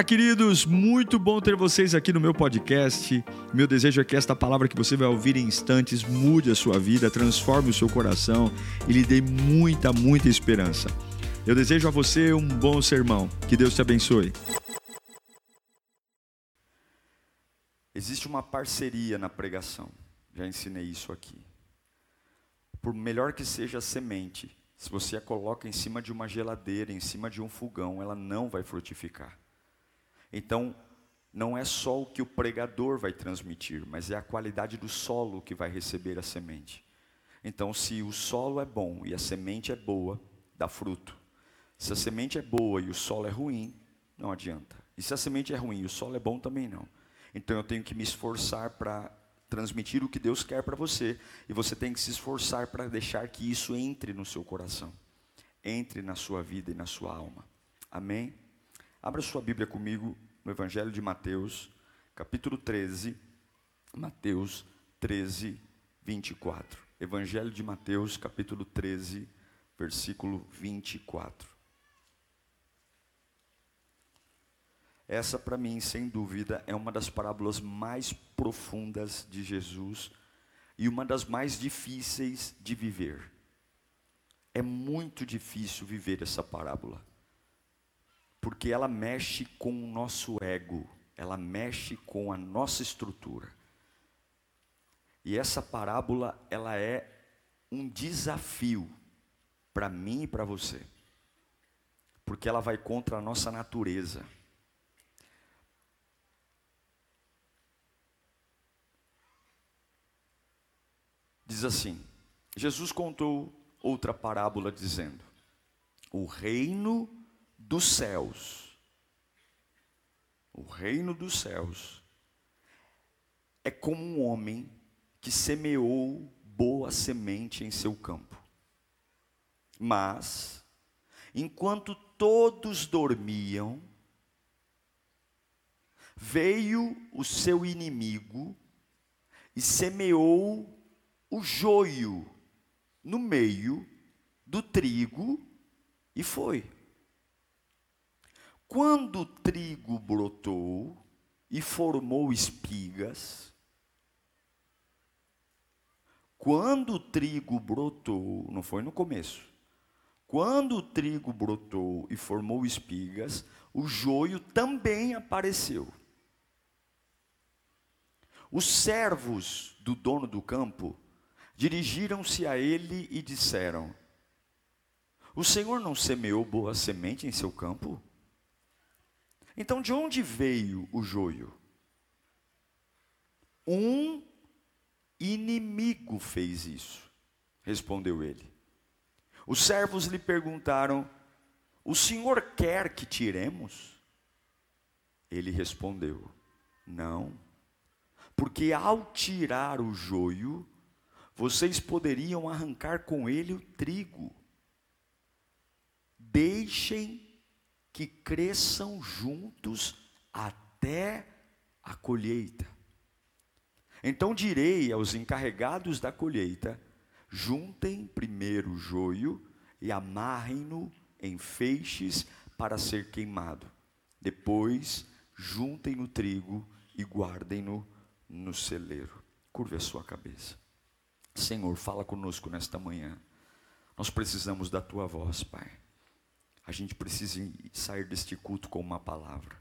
Olá, queridos, muito bom ter vocês aqui no meu podcast. Meu desejo é que esta palavra que você vai ouvir em instantes mude a sua vida, transforme o seu coração e lhe dê muita, muita esperança. Eu desejo a você um bom sermão. Que Deus te abençoe. Existe uma parceria na pregação. Já ensinei isso aqui. Por melhor que seja a semente, se você a coloca em cima de uma geladeira, em cima de um fogão, ela não vai frutificar. Então, não é só o que o pregador vai transmitir, mas é a qualidade do solo que vai receber a semente. Então, se o solo é bom e a semente é boa, dá fruto. Se a semente é boa e o solo é ruim, não adianta. E se a semente é ruim e o solo é bom, também não. Então, eu tenho que me esforçar para transmitir o que Deus quer para você, e você tem que se esforçar para deixar que isso entre no seu coração, entre na sua vida e na sua alma. Amém? Abra sua Bíblia comigo no Evangelho de Mateus, capítulo 13, Mateus 13, 24. Evangelho de Mateus, capítulo 13, versículo 24. Essa, para mim, sem dúvida, é uma das parábolas mais profundas de Jesus e uma das mais difíceis de viver. É muito difícil viver essa parábola porque ela mexe com o nosso ego, ela mexe com a nossa estrutura. E essa parábola, ela é um desafio para mim e para você. Porque ela vai contra a nossa natureza. Diz assim: Jesus contou outra parábola dizendo: O reino dos céus, o reino dos céus, é como um homem que semeou boa semente em seu campo. Mas, enquanto todos dormiam, veio o seu inimigo e semeou o joio no meio do trigo e foi. Quando o trigo brotou e formou espigas, quando o trigo brotou, não foi no começo, quando o trigo brotou e formou espigas, o joio também apareceu. Os servos do dono do campo dirigiram-se a ele e disseram: O senhor não semeou boa semente em seu campo? Então, de onde veio o joio? Um inimigo fez isso, respondeu ele. Os servos lhe perguntaram: O senhor quer que tiremos? Ele respondeu: Não, porque ao tirar o joio, vocês poderiam arrancar com ele o trigo. Deixem que cresçam juntos até a colheita. Então direi aos encarregados da colheita: juntem primeiro o joio e amarrem-no em feixes para ser queimado. Depois, juntem no trigo e guardem-no no celeiro. Curve a sua cabeça. Senhor, fala conosco nesta manhã. Nós precisamos da tua voz, Pai. A gente precisa sair deste culto com uma palavra.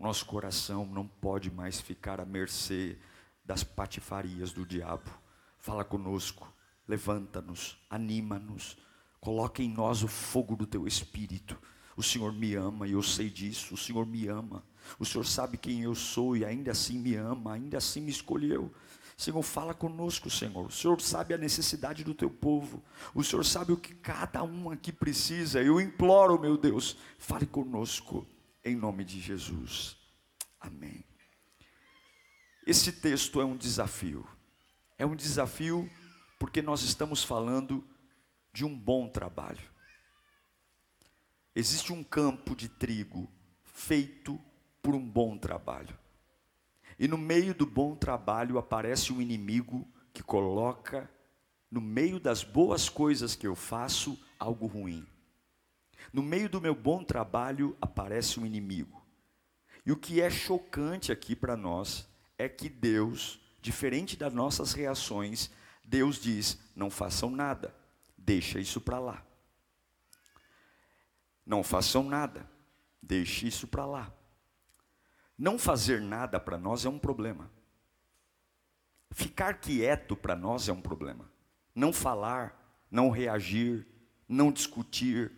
Nosso coração não pode mais ficar à mercê das patifarias do diabo. Fala conosco, levanta-nos, anima-nos, coloca em nós o fogo do teu espírito. O Senhor me ama e eu sei disso. O Senhor me ama. O Senhor sabe quem eu sou e ainda assim me ama, ainda assim me escolheu. Senhor, fala conosco, Senhor. O Senhor sabe a necessidade do teu povo. O Senhor sabe o que cada um aqui precisa. Eu imploro, meu Deus, fale conosco em nome de Jesus. Amém. Esse texto é um desafio. É um desafio porque nós estamos falando de um bom trabalho. Existe um campo de trigo feito por um bom trabalho. E no meio do bom trabalho aparece um inimigo que coloca no meio das boas coisas que eu faço algo ruim. No meio do meu bom trabalho aparece um inimigo. E o que é chocante aqui para nós é que Deus, diferente das nossas reações, Deus diz: não façam nada, deixa isso para lá. Não façam nada, deixe isso para lá. Não fazer nada para nós é um problema. Ficar quieto para nós é um problema. Não falar, não reagir, não discutir,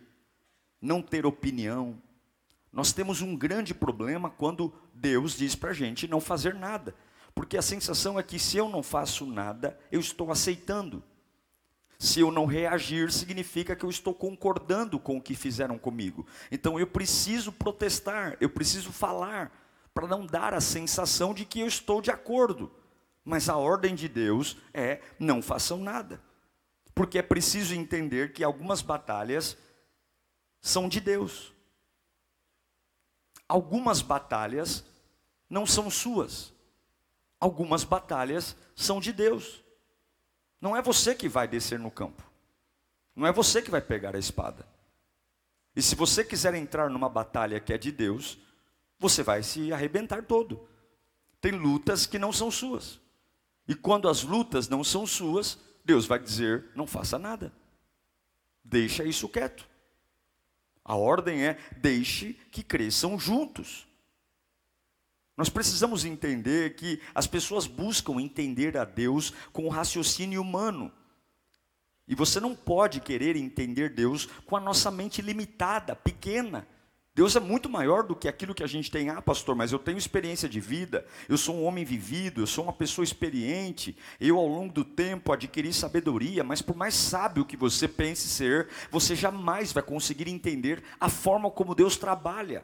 não ter opinião. Nós temos um grande problema quando Deus diz para a gente não fazer nada. Porque a sensação é que se eu não faço nada, eu estou aceitando. Se eu não reagir, significa que eu estou concordando com o que fizeram comigo. Então eu preciso protestar, eu preciso falar, para não dar a sensação de que eu estou de acordo. Mas a ordem de Deus é: não façam nada. Porque é preciso entender que algumas batalhas são de Deus. Algumas batalhas não são suas. Algumas batalhas são de Deus. Não é você que vai descer no campo. Não é você que vai pegar a espada. E se você quiser entrar numa batalha que é de Deus, você vai se arrebentar todo. Tem lutas que não são suas. E quando as lutas não são suas, Deus vai dizer: não faça nada. Deixa isso quieto. A ordem é: deixe que cresçam juntos. Nós precisamos entender que as pessoas buscam entender a Deus com o raciocínio humano. E você não pode querer entender Deus com a nossa mente limitada, pequena. Deus é muito maior do que aquilo que a gente tem. Ah, pastor, mas eu tenho experiência de vida, eu sou um homem vivido, eu sou uma pessoa experiente, eu ao longo do tempo adquiri sabedoria, mas por mais sábio que você pense ser, você jamais vai conseguir entender a forma como Deus trabalha.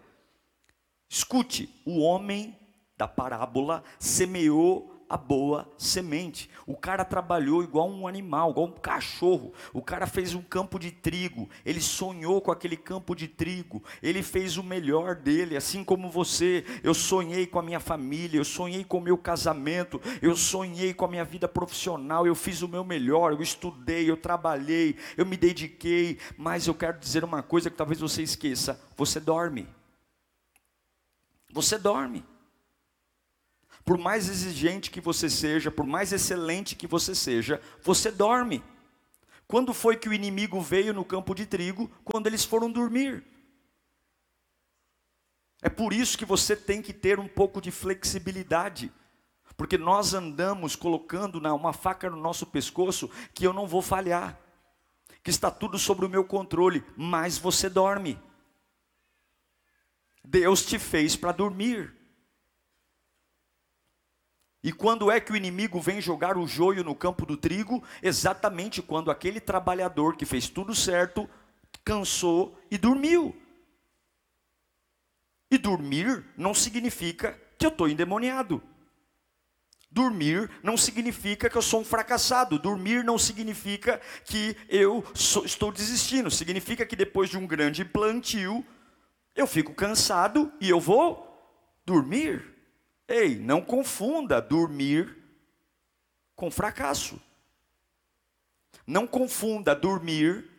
Escute, o homem da parábola semeou a boa semente. O cara trabalhou igual um animal, igual um cachorro. O cara fez um campo de trigo, ele sonhou com aquele campo de trigo, ele fez o melhor dele, assim como você. Eu sonhei com a minha família, eu sonhei com o meu casamento, eu sonhei com a minha vida profissional, eu fiz o meu melhor, eu estudei, eu trabalhei, eu me dediquei, mas eu quero dizer uma coisa que talvez você esqueça: você dorme. Você dorme por mais exigente que você seja, por mais excelente que você seja, você dorme. Quando foi que o inimigo veio no campo de trigo? Quando eles foram dormir. É por isso que você tem que ter um pouco de flexibilidade, porque nós andamos colocando uma faca no nosso pescoço que eu não vou falhar, que está tudo sobre o meu controle, mas você dorme. Deus te fez para dormir. E quando é que o inimigo vem jogar o joio no campo do trigo? Exatamente quando aquele trabalhador que fez tudo certo cansou e dormiu. E dormir não significa que eu estou endemoniado. Dormir não significa que eu sou um fracassado. Dormir não significa que eu sou, estou desistindo. Significa que depois de um grande plantio, eu fico cansado e eu vou dormir. Ei, não confunda dormir com fracasso. Não confunda dormir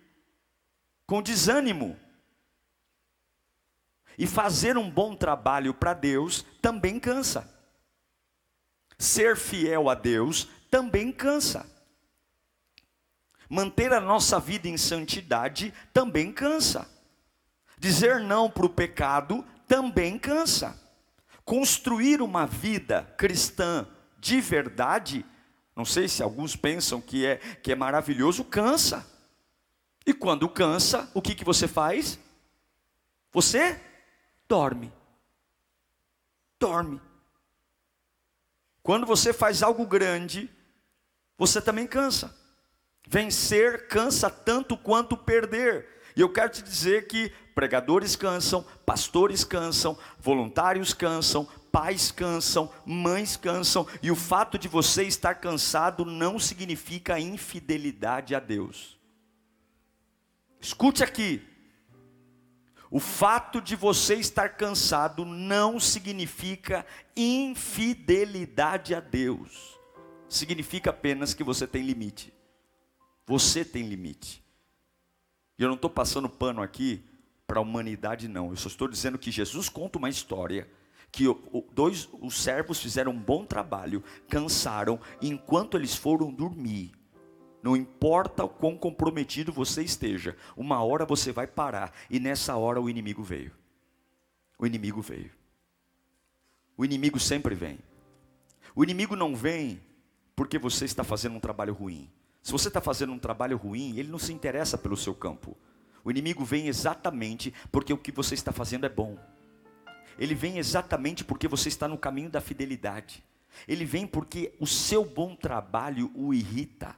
com desânimo. E fazer um bom trabalho para Deus também cansa. Ser fiel a Deus também cansa. Manter a nossa vida em santidade também cansa. Dizer não para o pecado também cansa. Construir uma vida cristã de verdade, não sei se alguns pensam que é, que é maravilhoso, cansa. E quando cansa, o que, que você faz? Você dorme. Dorme. Quando você faz algo grande, você também cansa. Vencer cansa tanto quanto perder. E eu quero te dizer que pregadores cansam, pastores cansam, voluntários cansam, pais cansam, mães cansam, e o fato de você estar cansado não significa infidelidade a Deus. Escute aqui. O fato de você estar cansado não significa infidelidade a Deus. Significa apenas que você tem limite. Você tem limite. E eu não estou passando pano aqui para a humanidade, não. Eu só estou dizendo que Jesus conta uma história que dois os servos fizeram um bom trabalho, cansaram, enquanto eles foram dormir, não importa o quão comprometido você esteja, uma hora você vai parar, e nessa hora o inimigo veio. O inimigo veio. O inimigo sempre vem. O inimigo não vem porque você está fazendo um trabalho ruim. Se você está fazendo um trabalho ruim, ele não se interessa pelo seu campo. O inimigo vem exatamente porque o que você está fazendo é bom. Ele vem exatamente porque você está no caminho da fidelidade. Ele vem porque o seu bom trabalho o irrita.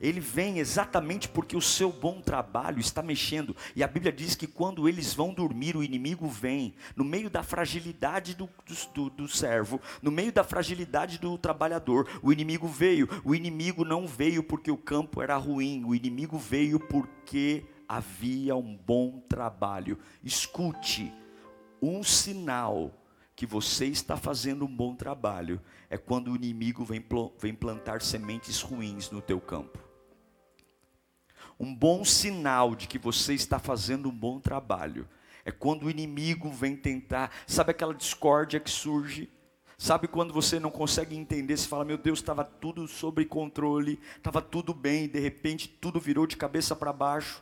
Ele vem exatamente porque o seu bom trabalho está mexendo. E a Bíblia diz que quando eles vão dormir, o inimigo vem, no meio da fragilidade do, do, do, servo, no meio da fragilidade do trabalhador. O inimigo veio. O inimigo não veio porque o campo era ruim. O inimigo veio porque havia um bom trabalho. Escute um sinal que você está fazendo um bom trabalho é quando o inimigo vem, vem plantar sementes ruins no teu campo. Um bom sinal de que você está fazendo um bom trabalho é quando o inimigo vem tentar, sabe aquela discórdia que surge? Sabe quando você não consegue entender, você fala, meu Deus, estava tudo sob controle, estava tudo bem, e de repente tudo virou de cabeça para baixo.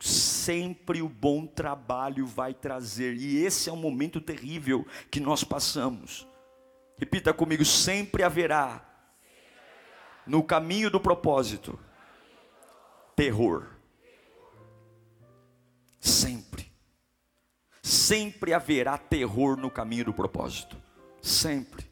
Sempre o bom trabalho vai trazer, e esse é um momento terrível que nós passamos. Repita comigo: sempre haverá no caminho do propósito terror. Sempre. Sempre haverá terror no caminho do propósito. Sempre.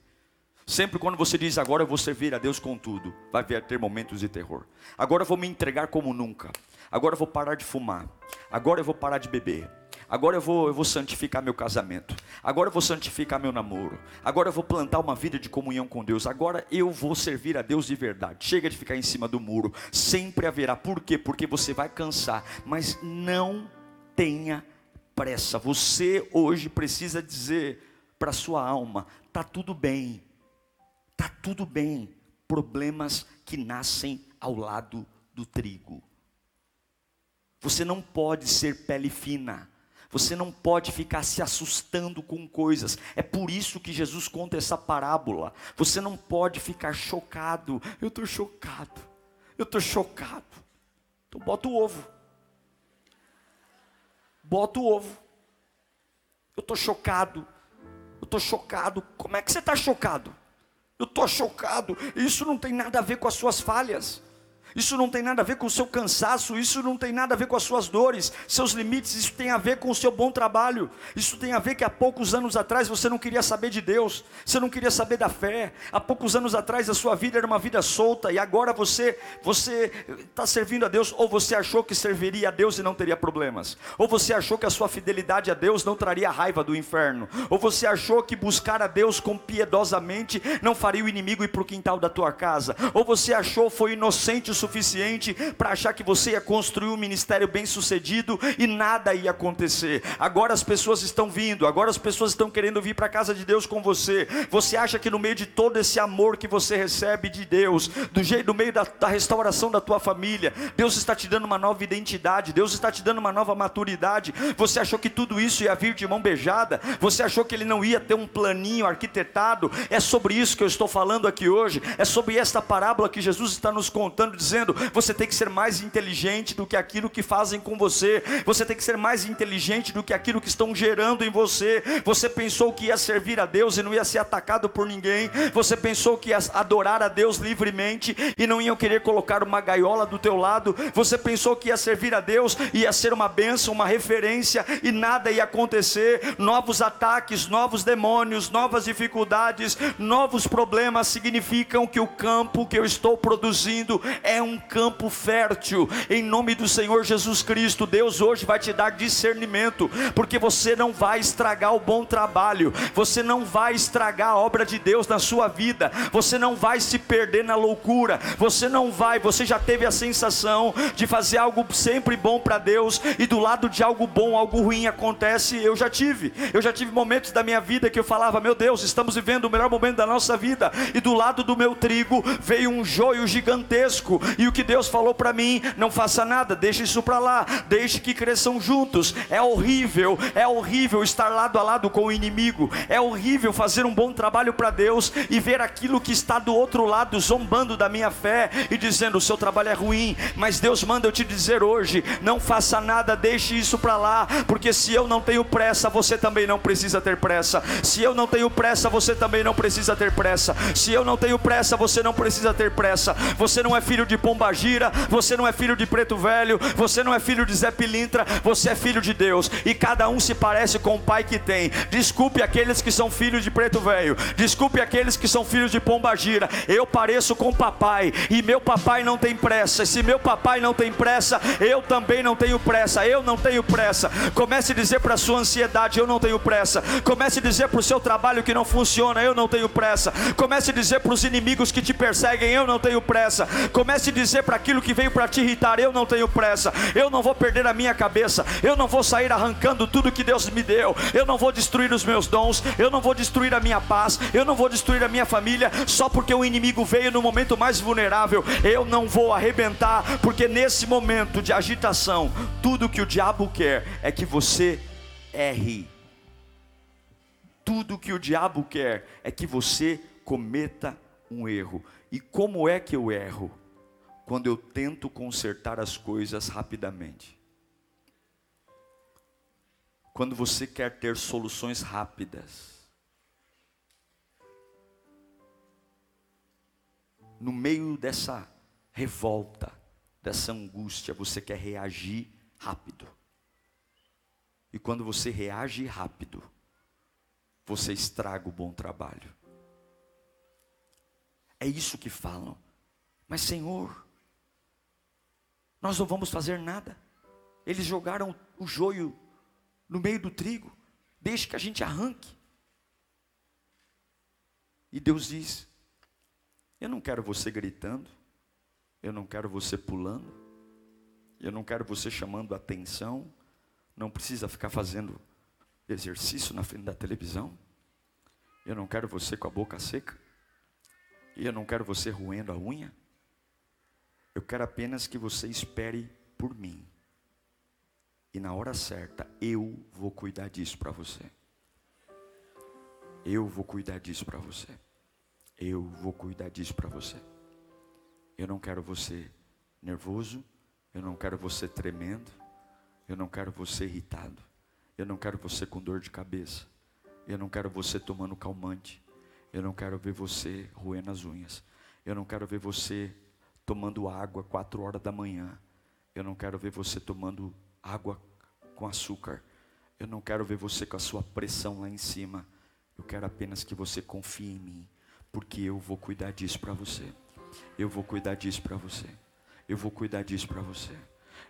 Sempre quando você diz agora eu vou servir a Deus com tudo, vai ter momentos de terror. Agora eu vou me entregar como nunca. Agora eu vou parar de fumar. Agora eu vou parar de beber. Agora eu vou, eu vou santificar meu casamento. Agora eu vou santificar meu namoro. Agora eu vou plantar uma vida de comunhão com Deus. Agora eu vou servir a Deus de verdade. Chega de ficar em cima do muro. Sempre haverá. Por quê? Porque você vai cansar. Mas não tenha pressa. Você hoje precisa dizer para sua alma: tá tudo bem, tá tudo bem. Problemas que nascem ao lado do trigo. Você não pode ser pele fina. Você não pode ficar se assustando com coisas. É por isso que Jesus conta essa parábola. Você não pode ficar chocado. Eu estou chocado. Eu estou chocado. Então bota o ovo. Bota o ovo. Eu estou chocado. Eu estou chocado. Como é que você está chocado? Eu estou chocado. Isso não tem nada a ver com as suas falhas. Isso não tem nada a ver com o seu cansaço, isso não tem nada a ver com as suas dores, seus limites, isso tem a ver com o seu bom trabalho. Isso tem a ver que há poucos anos atrás você não queria saber de Deus, você não queria saber da fé. Há poucos anos atrás a sua vida era uma vida solta e agora você você está servindo a Deus ou você achou que serviria a Deus e não teria problemas, ou você achou que a sua fidelidade a Deus não traria raiva do inferno, ou você achou que buscar a Deus com piedosamente não faria o inimigo ir para o quintal da tua casa, ou você achou foi inocente o suficiente para achar que você ia construir um ministério bem sucedido e nada ia acontecer. Agora as pessoas estão vindo, agora as pessoas estão querendo vir para a casa de Deus com você. Você acha que no meio de todo esse amor que você recebe de Deus, do jeito, no meio da, da restauração da tua família, Deus está te dando uma nova identidade, Deus está te dando uma nova maturidade. Você achou que tudo isso ia vir de mão beijada? Você achou que ele não ia ter um planinho arquitetado? É sobre isso que eu estou falando aqui hoje. É sobre esta parábola que Jesus está nos contando, dizendo: você tem que ser mais inteligente do que aquilo que fazem com você, você tem que ser mais inteligente do que aquilo que estão gerando em você. Você pensou que ia servir a Deus e não ia ser atacado por ninguém, você pensou que ia adorar a Deus livremente e não iam querer colocar uma gaiola do teu lado, você pensou que ia servir a Deus, ia ser uma bênção, uma referência e nada ia acontecer. Novos ataques, novos demônios, novas dificuldades, novos problemas significam que o campo que eu estou produzindo é é um campo fértil. Em nome do Senhor Jesus Cristo, Deus hoje vai te dar discernimento, porque você não vai estragar o bom trabalho, você não vai estragar a obra de Deus na sua vida, você não vai se perder na loucura, você não vai, você já teve a sensação de fazer algo sempre bom para Deus e do lado de algo bom, algo ruim acontece. Eu já tive, eu já tive momentos da minha vida que eu falava, meu Deus, estamos vivendo o melhor momento da nossa vida, e do lado do meu trigo veio um joio gigantesco, e o que Deus falou para mim, não faça nada, deixe isso para lá, deixe que cresçam juntos. É horrível, é horrível estar lado a lado com o inimigo, é horrível fazer um bom trabalho para Deus e ver aquilo que está do outro lado zombando da minha fé e dizendo: o seu trabalho é ruim, mas Deus manda eu te dizer hoje: não faça nada, deixe isso para lá, porque se eu não tenho pressa, você também não precisa ter pressa. Se eu não tenho pressa, você também não precisa ter pressa. Se eu não tenho pressa, você não precisa ter pressa. Você não é filho de Pombagira, você não é filho de Preto Velho, você não é filho de Zé Pilintra, você é filho de Deus. E cada um se parece com o pai que tem. Desculpe aqueles que são filhos de Preto Velho, desculpe aqueles que são filhos de Pombagira. Eu pareço com papai e meu papai não tem pressa. E se meu papai não tem pressa, eu também não tenho pressa. Eu não tenho pressa. Comece a dizer para a sua ansiedade: eu não tenho pressa. Comece a dizer para o seu trabalho que não funciona: eu não tenho pressa. Comece a dizer para os inimigos que te perseguem: eu não tenho pressa. Comece dizer para aquilo que veio para te irritar: eu não tenho pressa. Eu não vou perder a minha cabeça. Eu não vou sair arrancando tudo que Deus me deu. Eu não vou destruir os meus dons. Eu não vou destruir a minha paz. Eu não vou destruir a minha família só porque o inimigo veio no momento mais vulnerável. Eu não vou arrebentar, porque nesse momento de agitação, tudo que o diabo quer é que você erre. Tudo que o diabo quer é que você cometa um erro. E como é que eu erro? Quando eu tento consertar as coisas rapidamente. Quando você quer ter soluções rápidas. No meio dessa revolta, dessa angústia, você quer reagir rápido. E quando você reage rápido, você estraga o bom trabalho. É isso que falam. Mas, Senhor, nós não vamos fazer nada. Eles jogaram o joio no meio do trigo. Deixe que a gente arranque. E Deus diz: Eu não quero você gritando. Eu não quero você pulando. Eu não quero você chamando atenção. Não precisa ficar fazendo exercício na frente da televisão. Eu não quero você com a boca seca. E eu não quero você roendo a unha. Eu quero apenas que você espere por mim. E na hora certa, eu vou cuidar disso para você. Eu vou cuidar disso para você. Eu vou cuidar disso para você. Eu não quero você nervoso. Eu não quero você tremendo. Eu não quero você irritado. Eu não quero você com dor de cabeça. Eu não quero você tomando calmante. Eu não quero ver você roendo as unhas. Eu não quero ver você tomando água quatro horas da manhã. Eu não quero ver você tomando água com açúcar. Eu não quero ver você com a sua pressão lá em cima. Eu quero apenas que você confie em mim, porque eu vou cuidar disso para você. Eu vou cuidar disso para você. Eu vou cuidar disso para você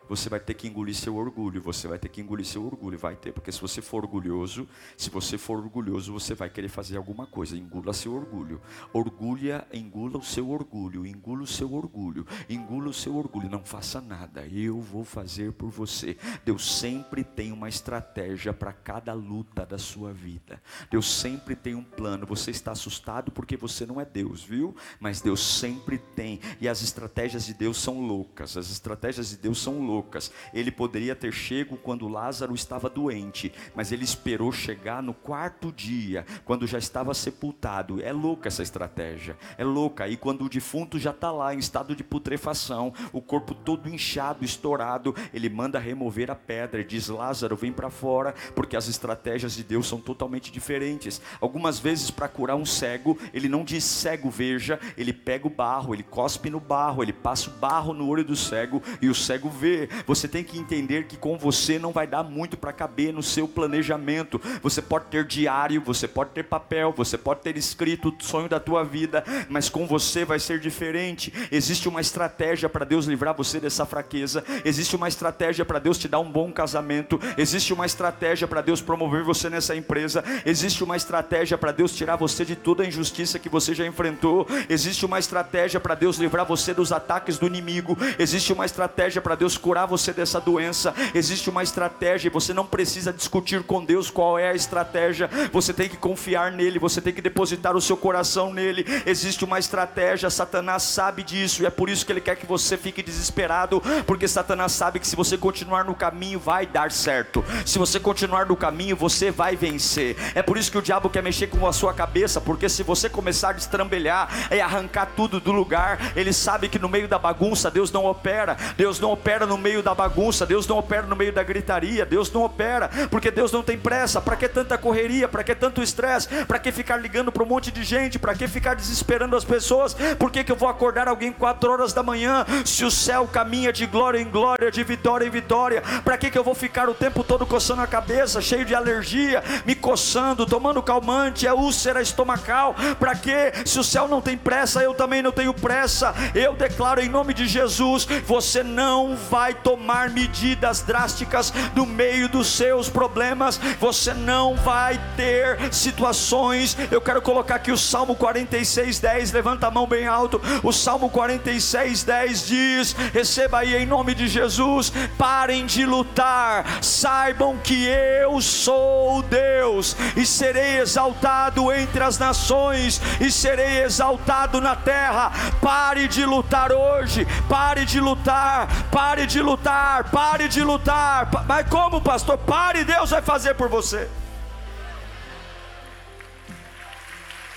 você vai ter que engolir seu orgulho, você vai ter que engolir seu orgulho, vai ter, porque se você for orgulhoso, se você for orgulhoso, você vai querer fazer alguma coisa, engula seu orgulho. Orgulha, engula o seu orgulho, engula o seu orgulho, engula o seu orgulho, não faça nada, eu vou fazer por você. Deus sempre tem uma estratégia para cada luta da sua vida. Deus sempre tem um plano. Você está assustado porque você não é Deus, viu? Mas Deus sempre tem, e as estratégias de Deus são loucas. As estratégias de Deus são loucas loucas. Ele poderia ter chego quando Lázaro estava doente, mas ele esperou chegar no quarto dia, quando já estava sepultado. É louca essa estratégia, é louca. E quando o defunto já está lá em estado de putrefação, o corpo todo inchado, estourado, ele manda remover a pedra e diz: Lázaro, vem para fora, porque as estratégias de Deus são totalmente diferentes. Algumas vezes, para curar um cego, ele não diz cego, veja, ele pega o barro, ele cospe no barro, ele passa o barro no olho do cego e o cego vê você tem que entender que com você não vai dar muito para caber no seu planejamento. Você pode ter diário, você pode ter papel, você pode ter escrito o sonho da tua vida, mas com você vai ser diferente. Existe uma estratégia para Deus livrar você dessa fraqueza. Existe uma estratégia para Deus te dar um bom casamento. Existe uma estratégia para Deus promover você nessa empresa. Existe uma estratégia para Deus tirar você de toda a injustiça que você já enfrentou. Existe uma estratégia para Deus livrar você dos ataques do inimigo. Existe uma estratégia para Deus curar você dessa doença. Existe uma estratégia e você não precisa discutir com Deus qual é a estratégia. Você tem que confiar nele, você tem que depositar o seu coração nele. Existe uma estratégia, Satanás sabe disso e é por isso que ele quer que você fique desesperado, porque Satanás sabe que se você continuar no caminho vai dar certo. Se você continuar no caminho, você vai vencer. É por isso que o diabo quer mexer com a sua cabeça, porque se você começar a destrambelhar e arrancar tudo do lugar, ele sabe que no meio da bagunça Deus não opera. Deus não opera no meio da bagunça, Deus não opera no meio da gritaria, Deus não opera, porque Deus não tem pressa. Para que tanta correria? Para que tanto estresse? Para que ficar ligando para um monte de gente? Para que ficar desesperando as pessoas? Por que, que eu vou acordar alguém quatro horas da manhã se o céu caminha de glória em glória, de vitória em vitória? Para que, que eu vou ficar o tempo todo coçando a cabeça, cheio de alergia, me coçando, tomando calmante, é úlcera estomacal? Para que? Se o céu não tem pressa, eu também não tenho pressa. Eu declaro em nome de Jesus: você não vai tomar medidas drásticas no meio dos seus problemas, você não vai ter situações. Eu quero colocar aqui o Salmo 46, 10. Levanta a mão bem alto. O Salmo 46, 10 diz: receba aí em nome de Jesus. Parem de lutar, saibam que eu sou Deus e serei exaltado entre as nações e serei exaltado na terra. Pare de lutar hoje, pare de lutar, pare de lutar, pare de lutar. Mas como, pastor? Pare, Deus vai fazer por você.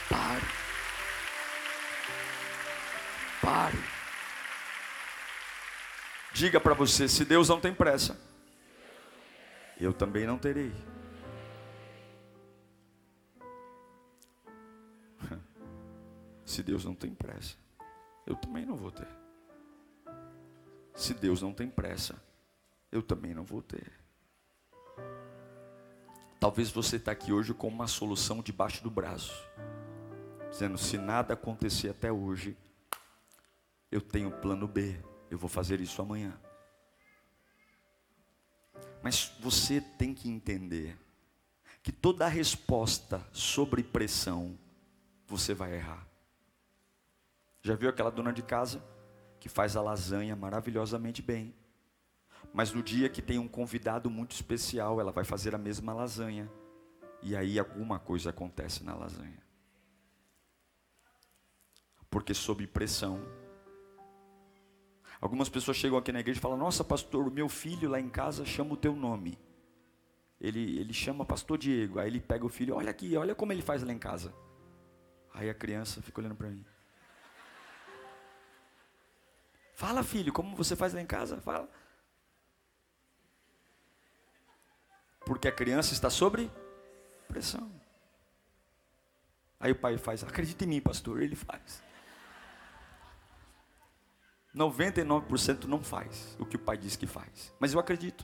Pare. Pare. Diga para você: se Deus não tem pressa, eu também não terei. Se Deus não tem pressa, eu também não vou ter. Se Deus não tem pressa, eu também não vou ter. Talvez você está aqui hoje com uma solução debaixo do braço, dizendo: se nada acontecer até hoje, eu tenho plano B, eu vou fazer isso amanhã. Mas você tem que entender que toda resposta sobre pressão você vai errar. Já viu aquela dona de casa que faz a lasanha maravilhosamente bem? Mas no dia que tem um convidado muito especial, ela vai fazer a mesma lasanha. E aí alguma coisa acontece na lasanha. Porque sob pressão. Algumas pessoas chegam aqui na igreja e falam: Nossa, pastor, o meu filho lá em casa chama o teu nome. Ele, ele chama Pastor Diego. Aí ele pega o filho: Olha aqui, olha como ele faz lá em casa. Aí a criança fica olhando para mim. Fala, filho, como você faz lá em casa? Fala. Porque a criança está sobre pressão. Aí o pai faz, acredita em mim, pastor, ele faz. 99% não faz o que o pai diz que faz. Mas eu acredito.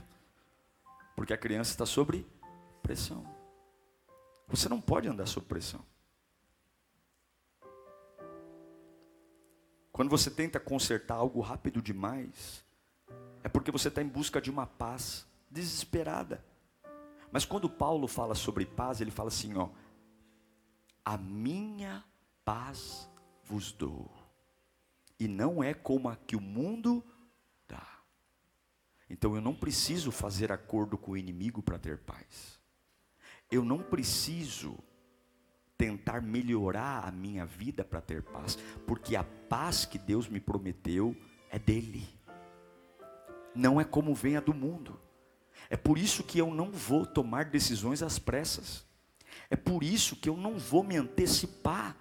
Porque a criança está sobre pressão. Você não pode andar sob pressão. Quando você tenta consertar algo rápido demais, é porque você está em busca de uma paz desesperada. Mas quando Paulo fala sobre paz, ele fala assim: ó, a minha paz vos dou, e não é como a que o mundo dá. Então eu não preciso fazer acordo com o inimigo para ter paz. Eu não preciso tentar melhorar a minha vida para ter paz, porque a paz que Deus me prometeu é dele. Não é como vem a do mundo. É por isso que eu não vou tomar decisões às pressas. É por isso que eu não vou me antecipar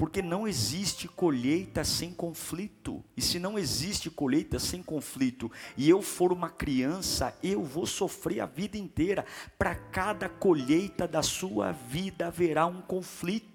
porque não existe colheita sem conflito. E se não existe colheita sem conflito, e eu for uma criança, eu vou sofrer a vida inteira. Para cada colheita da sua vida haverá um conflito.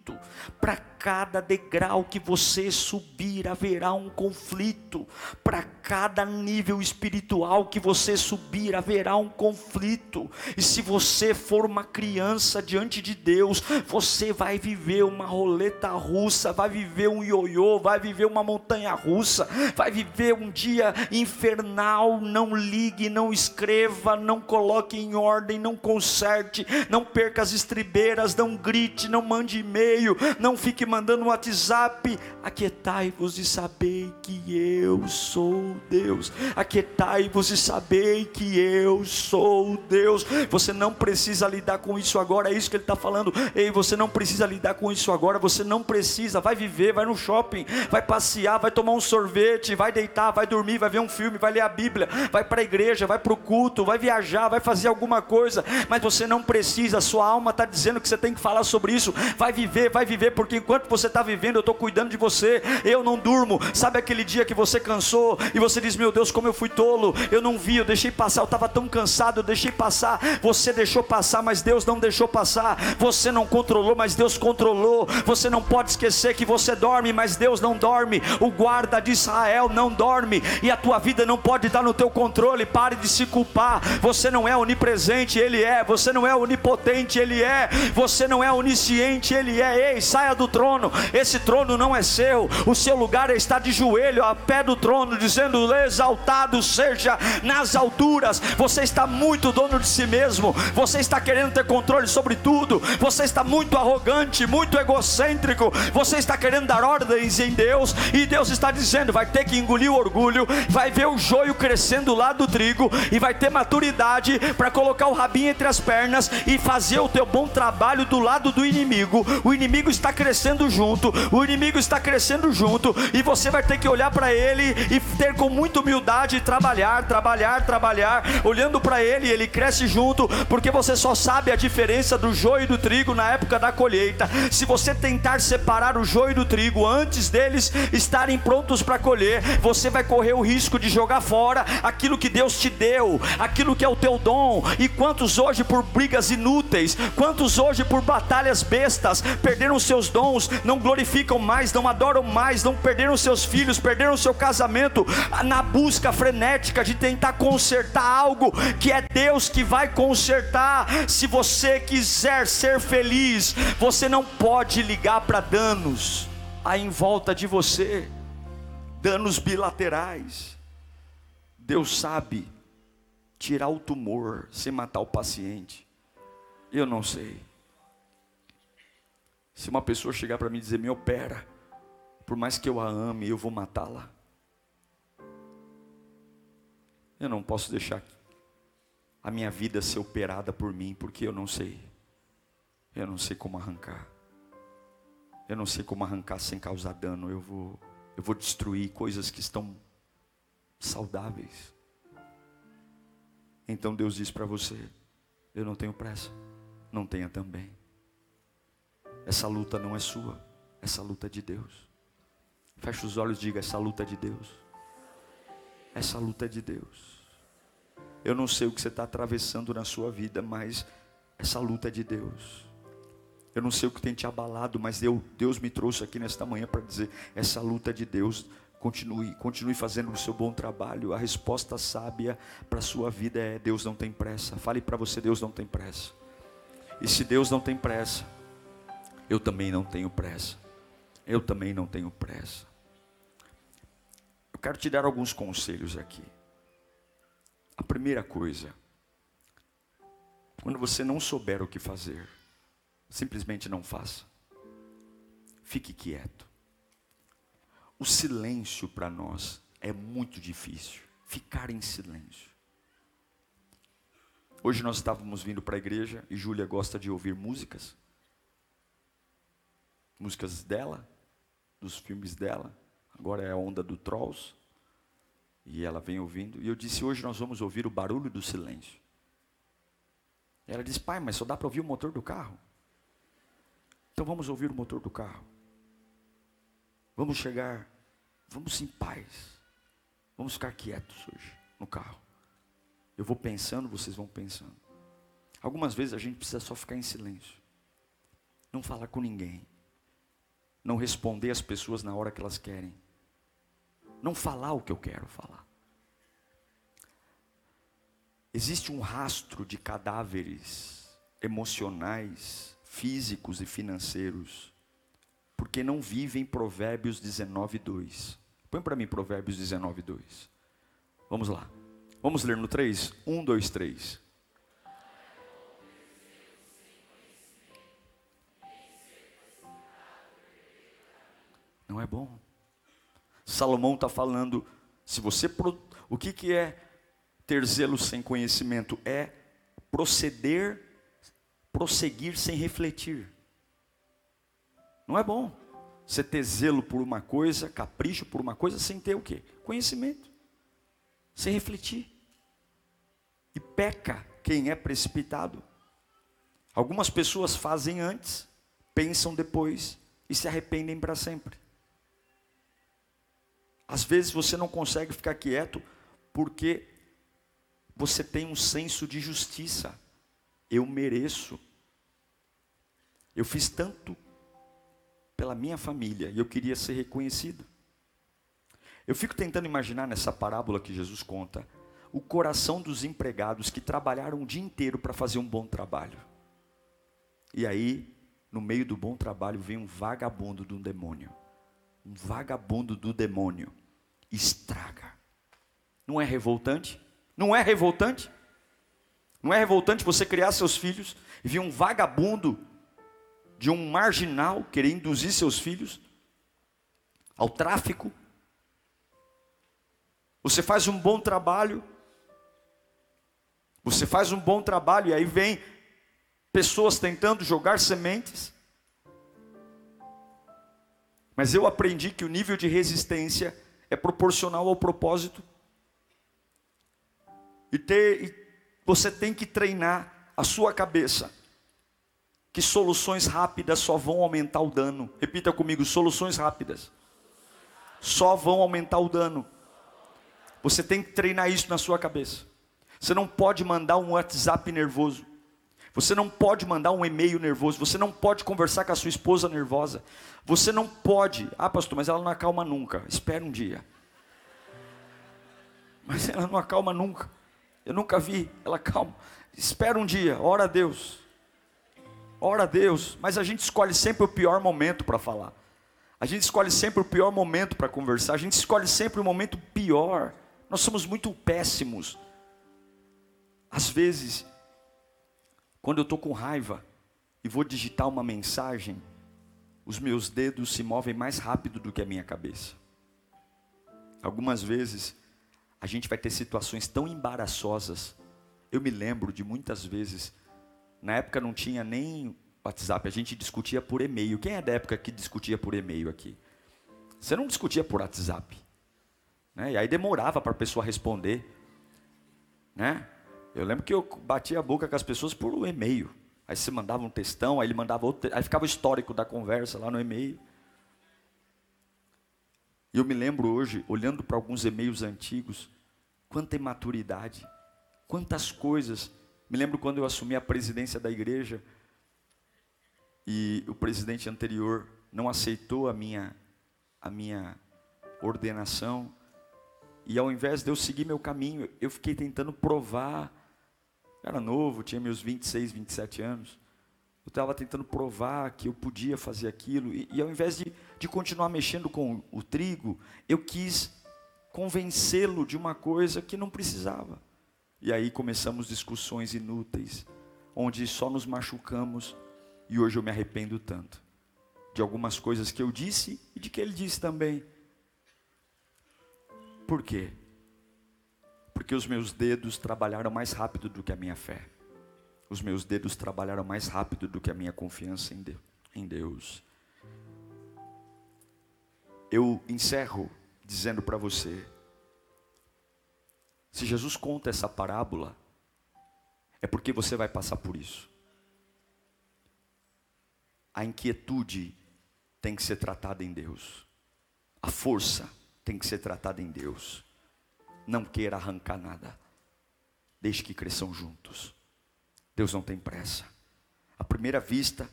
Para cada degrau que você subir haverá um conflito. Para cada nível espiritual que você subir haverá um conflito. E se você for uma criança diante de Deus, você vai viver uma roleta russa russa, vai viver um ioiô, vai viver uma montanha russa, vai viver um dia infernal. Não ligue, não escreva, não coloque em ordem, não conserte, não perca as estribeiras, não grite, não mande e-mail, não fique mandando WhatsApp. Aquietai-vos e sabei que eu sou Deus. Aquietai-vos e sabei que eu sou Deus. Você não precisa lidar com isso agora, é isso que ele está falando. Ei, você não precisa lidar com isso agora, você não precisa. Vai viver, vai no shopping, vai passear, vai tomar um sorvete, vai deitar, vai dormir, vai ver um filme, vai ler a Bíblia, vai para a igreja, vai para o culto, vai viajar, vai fazer alguma coisa, mas você não precisa, sua alma está dizendo que você tem que falar sobre isso. Vai viver, vai viver, porque enquanto você está vivendo, eu estou cuidando de você. Eu não durmo. Sabe aquele dia que você cansou e você diz: Meu Deus, como eu fui tolo, eu não vi, eu deixei passar, eu estava tão cansado, eu deixei passar. Você deixou passar, mas Deus não deixou passar. Você não controlou, mas Deus controlou. Você não pode esquecer que você dorme, mas Deus não dorme. O guarda de Israel não dorme e a tua vida não pode estar no teu controle. Pare de se culpar. Você não é onipresente, ele é. Você não é onipotente, ele é. Você não é onisciente, ele é. Ei, saia do trono. Esse trono não é seu. O seu lugar é estar de joelho a pé do trono, dizendo: "Exaltado seja nas alturas". Você está muito dono de si mesmo. Você está querendo ter controle sobre tudo. Você está muito arrogante, muito egocêntrico. Você está querendo dar ordens em Deus e Deus está dizendo: vai ter que engolir o orgulho, vai ver o joio crescendo lá do trigo e vai ter maturidade para colocar o rabinho entre as pernas e fazer o teu bom trabalho do lado do inimigo. O inimigo está crescendo junto, o inimigo está crescendo junto e você vai ter que olhar para ele e ter com muita humildade trabalhar, trabalhar, trabalhar, olhando para ele, ele cresce junto, porque você só sabe a diferença do joio e do trigo na época da colheita. Se você tentar separar o joio do trigo antes deles estarem prontos para colher, você vai correr o risco de jogar fora aquilo que Deus te deu, aquilo que é o teu dom. E quantos hoje por brigas inúteis, quantos hoje por batalhas bestas perderam seus dons, não glorificam mais, não adoram mais, não perderam seus filhos, perderam seu casamento na busca frenética de tentar consertar algo que é Deus que vai consertar. Se você quiser ser feliz, você não pode ligar para danos aí em volta de você, danos bilaterais. Deus sabe tirar o tumor sem matar o paciente. Eu não sei. Se uma pessoa chegar para mim e dizer, me opera, por mais que eu a ame, eu vou matá-la. Eu não posso deixar a minha vida ser operada por mim, porque eu não sei. Eu não sei como arrancar. Eu não sei como arrancar sem causar dano. Eu vou, eu vou destruir coisas que estão saudáveis. Então Deus diz para você: Eu não tenho pressa. Não tenha também. Essa luta não é sua. Essa luta é de Deus. Feche os olhos e diga: Essa luta é de Deus. Essa luta é de Deus. Eu não sei o que você está atravessando na sua vida, mas essa luta é de Deus. Eu não sei o que tem te abalado, mas Deus, Deus me trouxe aqui nesta manhã para dizer: essa luta é de Deus. Continue, continue fazendo o seu bom trabalho. A resposta sábia para a sua vida é: Deus não tem pressa. Fale para você: Deus não tem pressa. E se Deus não tem pressa, eu também não tenho pressa. Eu também não tenho pressa. Eu quero te dar alguns conselhos aqui. A primeira coisa, quando você não souber o que fazer, simplesmente não faça. Fique quieto. O silêncio para nós é muito difícil. Ficar em silêncio. Hoje nós estávamos vindo para a igreja e Júlia gosta de ouvir músicas. Músicas dela, dos filmes dela. Agora é a onda do Trolls. E ela vem ouvindo. E eu disse: Hoje nós vamos ouvir o barulho do silêncio. Ela disse: Pai, mas só dá para ouvir o motor do carro. Então vamos ouvir o motor do carro. Vamos chegar, vamos em paz. Vamos ficar quietos hoje no carro. Eu vou pensando, vocês vão pensando. Algumas vezes a gente precisa só ficar em silêncio. Não falar com ninguém. Não responder as pessoas na hora que elas querem não falar o que eu quero falar. Existe um rastro de cadáveres emocionais, físicos e financeiros porque não vivem Provérbios 19, 2. Põe para mim Provérbios 19, 2. Vamos lá. Vamos ler no 3? 1, 2, 3. Não é bom. Salomão está falando, se você o que, que é ter zelo sem conhecimento? É proceder, prosseguir sem refletir. Não é bom. Você ter zelo por uma coisa, capricho por uma coisa, sem ter o quê? Conhecimento. Sem refletir. E peca quem é precipitado. Algumas pessoas fazem antes, pensam depois e se arrependem para sempre. Às vezes você não consegue ficar quieto porque você tem um senso de justiça. Eu mereço. Eu fiz tanto pela minha família e eu queria ser reconhecido. Eu fico tentando imaginar nessa parábola que Jesus conta o coração dos empregados que trabalharam o dia inteiro para fazer um bom trabalho. E aí, no meio do bom trabalho, vem um vagabundo de um demônio um vagabundo do demônio estraga. Não é revoltante? Não é revoltante? Não é revoltante você criar seus filhos e vir um vagabundo de um marginal querer induzir seus filhos ao tráfico? Você faz um bom trabalho, você faz um bom trabalho e aí vem pessoas tentando jogar sementes mas eu aprendi que o nível de resistência é proporcional ao propósito. E, ter, e você tem que treinar a sua cabeça que soluções rápidas só vão aumentar o dano. Repita comigo: soluções rápidas só vão aumentar o dano. Você tem que treinar isso na sua cabeça. Você não pode mandar um WhatsApp nervoso. Você não pode mandar um e-mail nervoso, você não pode conversar com a sua esposa nervosa. Você não pode. Ah, pastor, mas ela não acalma nunca. Espera um dia. Mas ela não acalma nunca. Eu nunca vi ela calma. Espera um dia, ora a Deus. Ora a Deus, mas a gente escolhe sempre o pior momento para falar. A gente escolhe sempre o pior momento para conversar. A gente escolhe sempre o momento pior. Nós somos muito péssimos. Às vezes, quando eu estou com raiva e vou digitar uma mensagem, os meus dedos se movem mais rápido do que a minha cabeça. Algumas vezes a gente vai ter situações tão embaraçosas. Eu me lembro de muitas vezes, na época não tinha nem WhatsApp, a gente discutia por e-mail. Quem é da época que discutia por e-mail aqui? Você não discutia por WhatsApp. Né? E aí demorava para a pessoa responder. Né? Eu lembro que eu batia a boca com as pessoas por um e-mail. Aí você mandava um textão, aí ele mandava outro, aí ficava o histórico da conversa lá no e-mail. E eu me lembro hoje, olhando para alguns e-mails antigos, quanta imaturidade, quantas coisas. Me lembro quando eu assumi a presidência da igreja e o presidente anterior não aceitou a minha a minha ordenação. E ao invés de eu seguir meu caminho, eu fiquei tentando provar era novo, tinha meus 26, 27 anos. Eu estava tentando provar que eu podia fazer aquilo. E, e ao invés de, de continuar mexendo com o trigo, eu quis convencê-lo de uma coisa que não precisava. E aí começamos discussões inúteis, onde só nos machucamos. E hoje eu me arrependo tanto de algumas coisas que eu disse e de que ele disse também. Por quê? Porque os meus dedos trabalharam mais rápido do que a minha fé. Os meus dedos trabalharam mais rápido do que a minha confiança em Deus. Eu encerro dizendo para você: se Jesus conta essa parábola, é porque você vai passar por isso. A inquietude tem que ser tratada em Deus. A força tem que ser tratada em Deus não queira arrancar nada. Deixe que cresçam juntos. Deus não tem pressa. À primeira vista,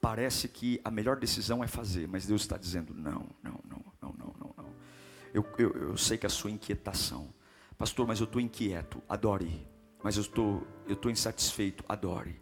parece que a melhor decisão é fazer, mas Deus está dizendo: não, não, não, não, não, não, não. Eu, eu, eu sei que a sua inquietação, pastor, mas eu estou inquieto, adore. Mas eu estou, eu estou insatisfeito, adore.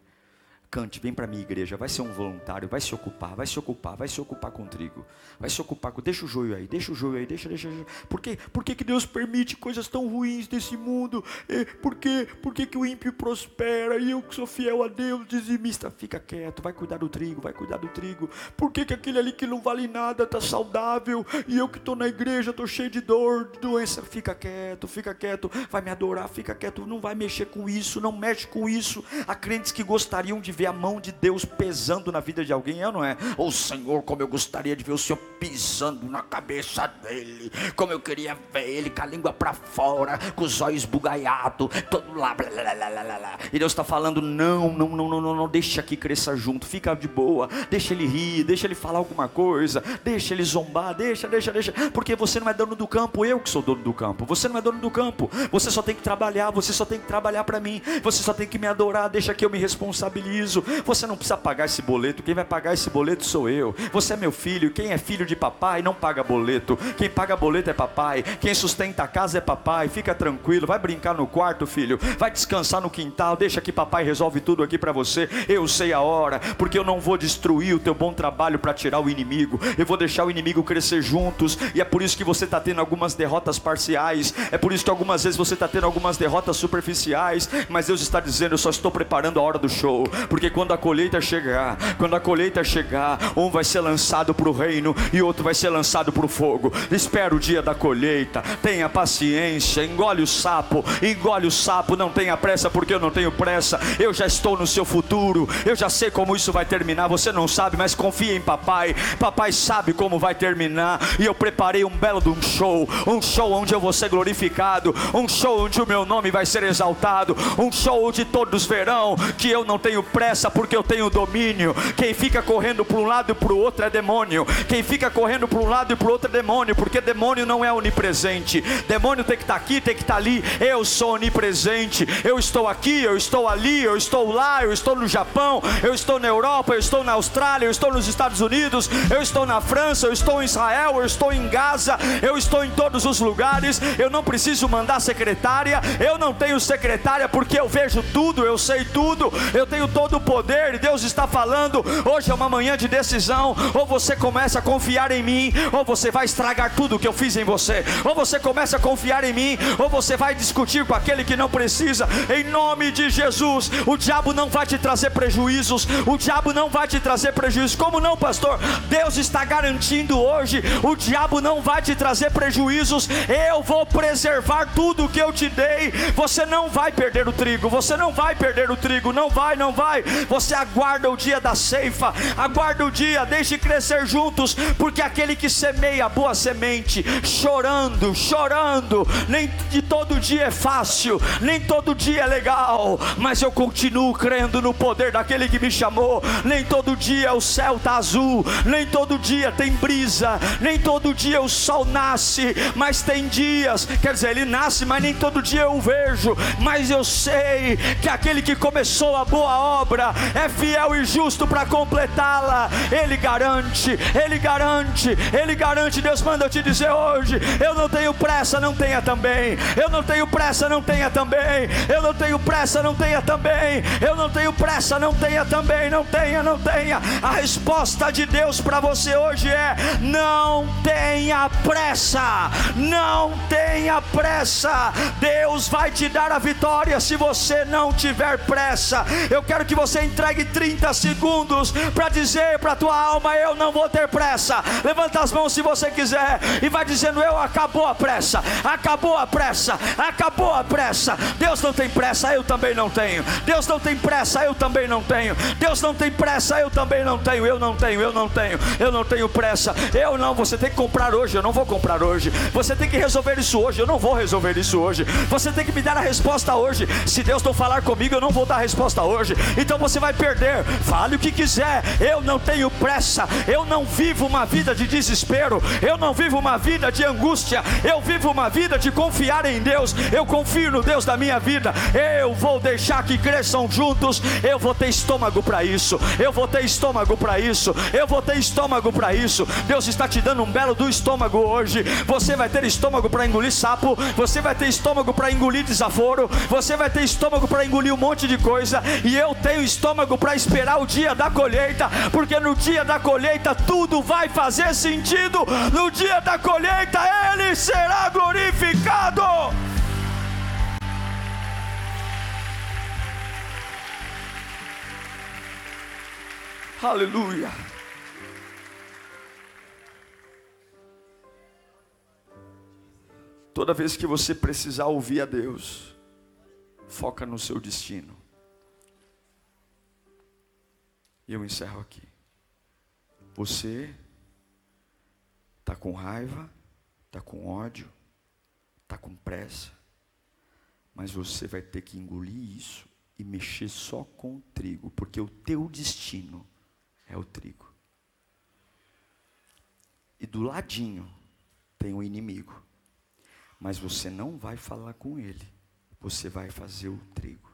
Cante, vem para minha igreja, vai ser um voluntário, vai se ocupar, vai se ocupar, vai se ocupar com trigo, vai se ocupar com. Deixa o joio aí, deixa o joio aí, deixa, deixa. deixa. Por, quê? Por que, que Deus permite coisas tão ruins desse mundo? É, por quê? Por que, que o ímpio prospera e eu que sou fiel a Deus, dizimista? Fica quieto, vai cuidar do trigo, vai cuidar do trigo. Por que, que aquele ali que não vale nada está saudável e eu que estou na igreja estou cheio de dor, de doença? Fica quieto, fica quieto, vai me adorar, fica quieto, não vai mexer com isso, não mexe com isso. Há crentes que gostariam de ver ver a mão de Deus pesando na vida de alguém, é ou não é? Ô oh, Senhor, como eu gostaria de ver o Senhor pisando na cabeça dele, como eu queria ver ele com a língua para fora, com os olhos bugaiados, todo lá, blá, blá, blá, blá, E Deus está falando: não, não, não, não, não, não, deixa que cresça junto, fica de boa, deixa ele rir, deixa ele falar alguma coisa, deixa ele zombar, deixa, deixa, deixa, porque você não é dono do campo, eu que sou dono do campo, você não é dono do campo, você só tem que trabalhar, você só tem que trabalhar para mim, você só tem que me adorar, deixa que eu me responsabilizo você não precisa pagar esse boleto. Quem vai pagar esse boleto sou eu. Você é meu filho. Quem é filho de papai não paga boleto. Quem paga boleto é papai. Quem sustenta a casa é papai. Fica tranquilo. Vai brincar no quarto, filho. Vai descansar no quintal. Deixa que papai resolve tudo aqui para você. Eu sei a hora, porque eu não vou destruir o teu bom trabalho para tirar o inimigo. Eu vou deixar o inimigo crescer juntos. E é por isso que você está tendo algumas derrotas parciais. É por isso que algumas vezes você está tendo algumas derrotas superficiais. Mas Deus está dizendo: eu só estou preparando a hora do show. Porque quando a colheita chegar, quando a colheita chegar, um vai ser lançado para o reino e outro vai ser lançado para o fogo. Espera o dia da colheita, tenha paciência, engole o sapo, engole o sapo, não tenha pressa, porque eu não tenho pressa. Eu já estou no seu futuro, eu já sei como isso vai terminar. Você não sabe, mas confia em papai. Papai sabe como vai terminar. E eu preparei um belo de um show, um show onde eu vou ser glorificado, um show onde o meu nome vai ser exaltado, um show onde todos verão que eu não tenho pressa pressa porque eu tenho domínio. Quem fica correndo para um lado e para o outro é demônio. Quem fica correndo para um lado e para o outro é demônio, porque demônio não é onipresente. Demônio tem que estar tá aqui, tem que estar tá ali. Eu sou onipresente. Eu estou aqui, eu estou ali, eu estou lá, eu estou no Japão, eu estou na Europa, eu estou na Austrália, eu estou nos Estados Unidos, eu estou na França, eu estou em Israel, eu estou em Gaza, eu estou em todos os lugares. Eu não preciso mandar secretária, eu não tenho secretária porque eu vejo tudo, eu sei tudo, eu tenho todo o poder, Deus está falando. Hoje é uma manhã de decisão. Ou você começa a confiar em mim, ou você vai estragar tudo que eu fiz em você. Ou você começa a confiar em mim, ou você vai discutir com aquele que não precisa. Em nome de Jesus, o diabo não vai te trazer prejuízos. O diabo não vai te trazer prejuízos. Como não, pastor? Deus está garantindo hoje. O diabo não vai te trazer prejuízos. Eu vou preservar tudo que eu te dei. Você não vai perder o trigo. Você não vai perder o trigo. Não vai, não vai. Você aguarda o dia da ceifa, aguarda o dia, deixe crescer juntos, porque aquele que semeia boa semente, chorando, chorando, nem de todo dia é fácil, nem todo dia é legal, mas eu continuo crendo no poder daquele que me chamou. Nem todo dia o céu está azul, nem todo dia tem brisa, nem todo dia o sol nasce, mas tem dias, quer dizer, ele nasce, mas nem todo dia eu o vejo, mas eu sei que aquele que começou a boa obra, obra é fiel e justo para completá-la. Ele garante, ele garante, ele garante. Deus manda eu te dizer hoje: eu não tenho pressa, não tenha também. Eu não tenho pressa, não tenha também. Eu não tenho pressa, não tenha também. Eu não tenho pressa, não tenha também. Não tenha, não tenha. A resposta de Deus para você hoje é: não tenha pressa, não tenha pressa. Deus vai te dar a vitória se você não tiver pressa. Eu quero que você você entregue 30 segundos para dizer para a tua alma: Eu não vou ter pressa. Levanta as mãos se você quiser e vai dizendo: Eu acabou a pressa, acabou a pressa, acabou a pressa. Deus não tem pressa, eu também não tenho. Deus não tem pressa, eu também não tenho. Deus não tem pressa, eu também não tenho. Eu não tenho, eu não tenho, eu não tenho pressa. Eu não, você tem que comprar hoje, eu não vou comprar hoje. Você tem que resolver isso hoje, eu não vou resolver isso hoje. Você tem que me dar a resposta hoje. Se Deus não falar comigo, eu não vou dar a resposta hoje. Então você vai perder. Fale o que quiser, eu não tenho pressa, eu não vivo uma vida de desespero, eu não vivo uma vida de angústia, eu vivo uma vida de confiar em Deus, eu confio no Deus da minha vida, eu vou deixar que cresçam juntos, eu vou ter estômago para isso, eu vou ter estômago para isso, eu vou ter estômago para isso. Deus está te dando um belo do estômago hoje. Você vai ter estômago para engolir sapo, você vai ter estômago para engolir desaforo, você vai ter estômago para engolir um monte de coisa, e eu tenho estômago para esperar o dia da colheita, porque no dia da colheita tudo vai fazer sentido. No dia da colheita ele será glorificado. Aleluia. Toda vez que você precisar ouvir a Deus, foca no seu destino. E eu encerro aqui. Você está com raiva, está com ódio, está com pressa, mas você vai ter que engolir isso e mexer só com o trigo, porque o teu destino é o trigo. E do ladinho tem o inimigo mas você não vai falar com ele. Você vai fazer o trigo.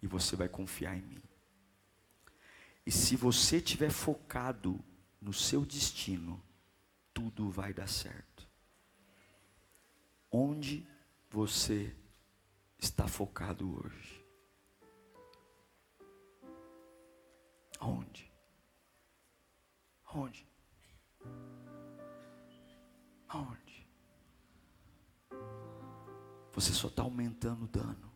E você vai confiar em mim. E se você estiver focado no seu destino, tudo vai dar certo. Onde você está focado hoje? Onde? Onde? Onde? você só está aumentando o dano.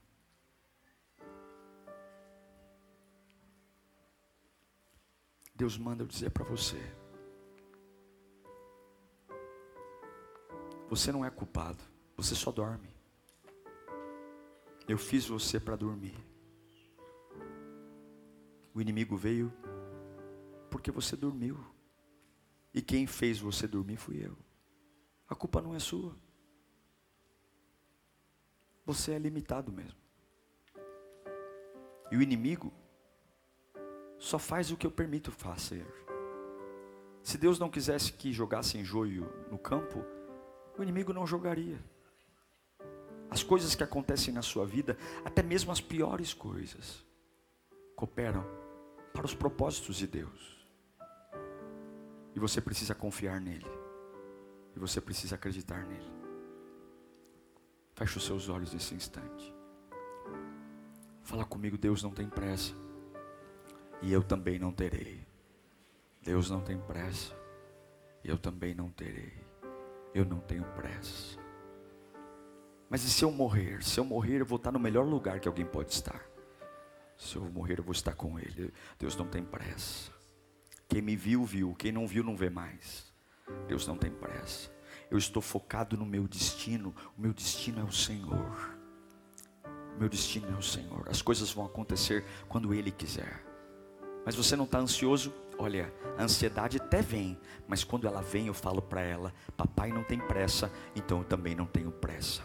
Deus manda eu dizer para você: você não é culpado, você só dorme. Eu fiz você para dormir. O inimigo veio porque você dormiu. E quem fez você dormir fui eu. A culpa não é sua você é limitado mesmo. E o inimigo só faz o que eu permito fazer. Se Deus não quisesse que jogassem joio no campo, o inimigo não jogaria. As coisas que acontecem na sua vida, até mesmo as piores coisas, cooperam para os propósitos de Deus. E você precisa confiar nele. E você precisa acreditar nele. Feche os seus olhos nesse instante. Fala comigo, Deus não tem pressa. E eu também não terei. Deus não tem pressa. E eu também não terei. Eu não tenho pressa. Mas e se eu morrer? Se eu morrer, eu vou estar no melhor lugar que alguém pode estar. Se eu morrer, eu vou estar com Ele. Deus não tem pressa. Quem me viu, viu. Quem não viu, não vê mais. Deus não tem pressa eu estou focado no meu destino. O meu destino é o Senhor. O meu destino é o Senhor. As coisas vão acontecer quando Ele quiser. Mas você não está ansioso? Olha, a ansiedade até vem, mas quando ela vem, eu falo para ela: Papai não tem pressa, então eu também não tenho pressa.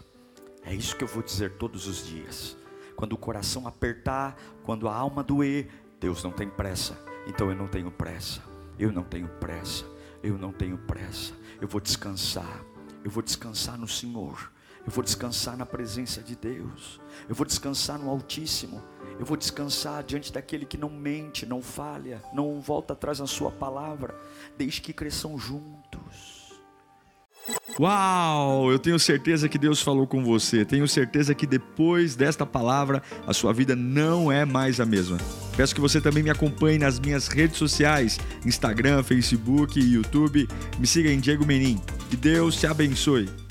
É isso que eu vou dizer todos os dias. Quando o coração apertar, quando a alma doer, Deus não tem pressa, então eu não tenho pressa. Eu não tenho pressa. Eu não tenho pressa eu vou descansar. Eu vou descansar no Senhor. Eu vou descansar na presença de Deus. Eu vou descansar no Altíssimo. Eu vou descansar diante daquele que não mente, não falha, não volta atrás na sua palavra. Desde que cresçam juntos. Uau! Eu tenho certeza que Deus falou com você. Tenho certeza que depois desta palavra, a sua vida não é mais a mesma. Peço que você também me acompanhe nas minhas redes sociais: Instagram, Facebook YouTube. Me siga em Diego Menin. Que Deus te abençoe.